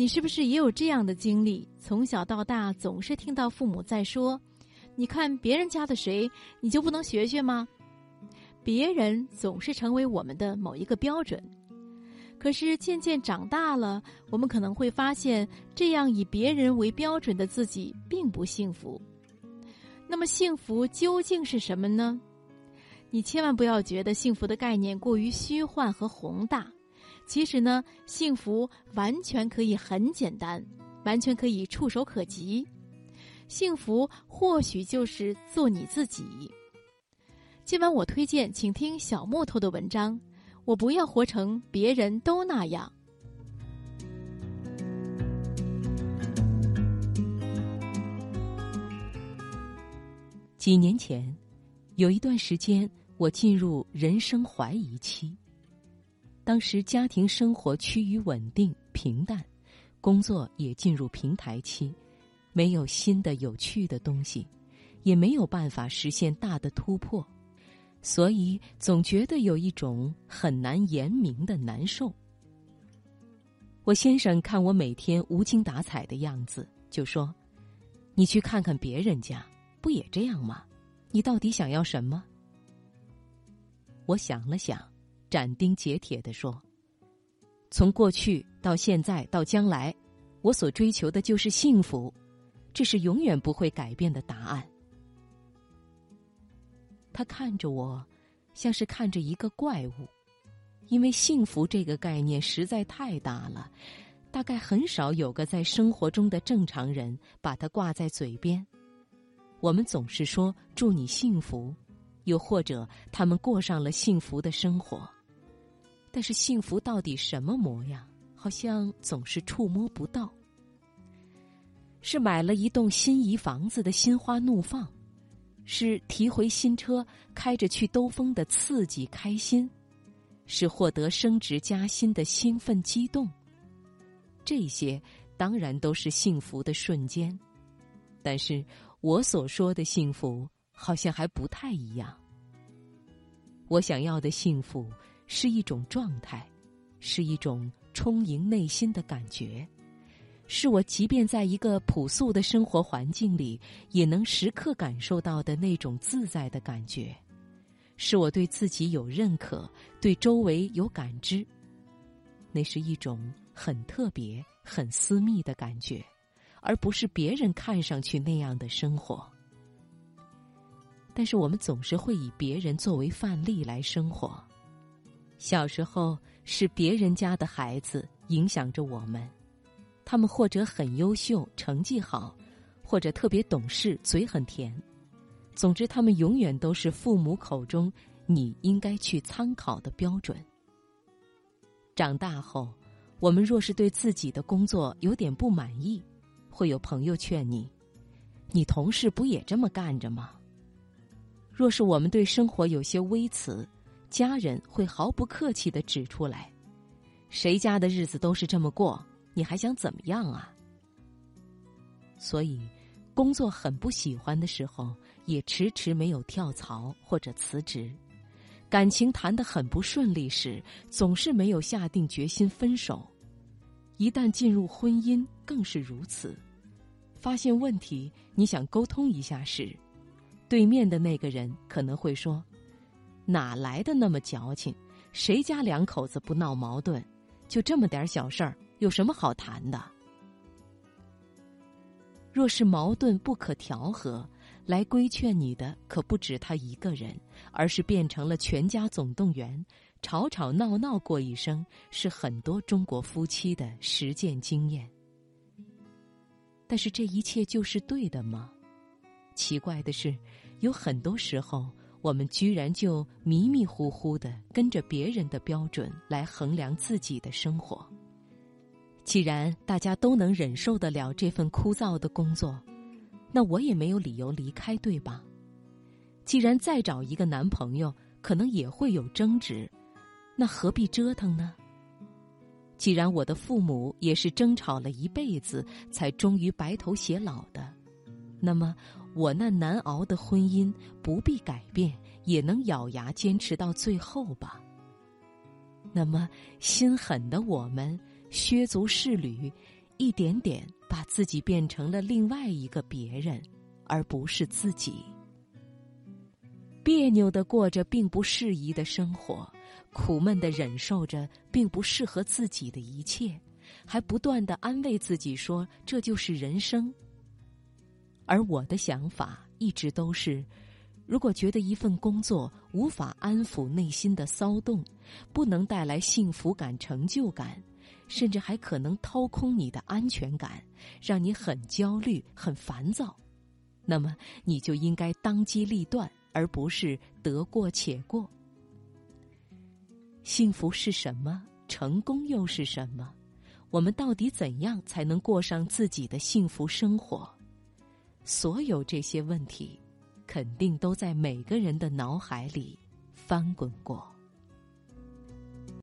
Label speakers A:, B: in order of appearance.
A: 你是不是也有这样的经历？从小到大，总是听到父母在说：“你看别人家的谁，你就不能学学吗？”别人总是成为我们的某一个标准。可是渐渐长大了，我们可能会发现，这样以别人为标准的自己并不幸福。那么，幸福究竟是什么呢？你千万不要觉得幸福的概念过于虚幻和宏大。其实呢，幸福完全可以很简单，完全可以触手可及。幸福或许就是做你自己。今晚我推荐，请听小木头的文章。我不要活成别人都那样。
B: 几年前，有一段时间，我进入人生怀疑期。当时家庭生活趋于稳定平淡，工作也进入平台期，没有新的有趣的东西，也没有办法实现大的突破。所以总觉得有一种很难言明的难受。我先生看我每天无精打采的样子，就说：“你去看看别人家，不也这样吗？你到底想要什么？”我想了想，斩钉截铁地说：“从过去到现在到将来，我所追求的就是幸福，这是永远不会改变的答案。”他看着我，像是看着一个怪物，因为幸福这个概念实在太大了，大概很少有个在生活中的正常人把它挂在嘴边。我们总是说祝你幸福，又或者他们过上了幸福的生活，但是幸福到底什么模样，好像总是触摸不到。是买了一栋心仪房子的心花怒放。是提回新车开着去兜风的刺激开心，是获得升职加薪的兴奋激动。这些当然都是幸福的瞬间，但是我所说的幸福好像还不太一样。我想要的幸福是一种状态，是一种充盈内心的感觉。是我即便在一个朴素的生活环境里，也能时刻感受到的那种自在的感觉；是我对自己有认可，对周围有感知。那是一种很特别、很私密的感觉，而不是别人看上去那样的生活。但是我们总是会以别人作为范例来生活。小时候是别人家的孩子影响着我们。他们或者很优秀，成绩好，或者特别懂事，嘴很甜。总之，他们永远都是父母口中你应该去参考的标准。长大后，我们若是对自己的工作有点不满意，会有朋友劝你：“你同事不也这么干着吗？”若是我们对生活有些微词，家人会毫不客气的指出来：“谁家的日子都是这么过。”你还想怎么样啊？所以，工作很不喜欢的时候，也迟迟没有跳槽或者辞职；感情谈得很不顺利时，总是没有下定决心分手；一旦进入婚姻，更是如此。发现问题，你想沟通一下时，对面的那个人可能会说：“哪来的那么矫情？谁家两口子不闹矛盾？就这么点小事儿。”有什么好谈的？若是矛盾不可调和，来规劝你的可不止他一个人，而是变成了全家总动员，吵吵闹闹过一生，是很多中国夫妻的实践经验。但是这一切就是对的吗？奇怪的是，有很多时候，我们居然就迷迷糊糊的跟着别人的标准来衡量自己的生活。既然大家都能忍受得了这份枯燥的工作，那我也没有理由离开，对吧？既然再找一个男朋友可能也会有争执，那何必折腾呢？既然我的父母也是争吵了一辈子才终于白头偕老的，那么我那难熬的婚姻不必改变，也能咬牙坚持到最后吧？那么心狠的我们。削足适履，一点点把自己变成了另外一个别人，而不是自己。别扭的过着并不适宜的生活，苦闷的忍受着并不适合自己的一切，还不断的安慰自己说这就是人生。而我的想法一直都是：如果觉得一份工作无法安抚内心的骚动，不能带来幸福感、成就感，甚至还可能掏空你的安全感，让你很焦虑、很烦躁，那么你就应该当机立断。而不是得过且过。幸福是什么？成功又是什么？我们到底怎样才能过上自己的幸福生活？所有这些问题，肯定都在每个人的脑海里翻滚过。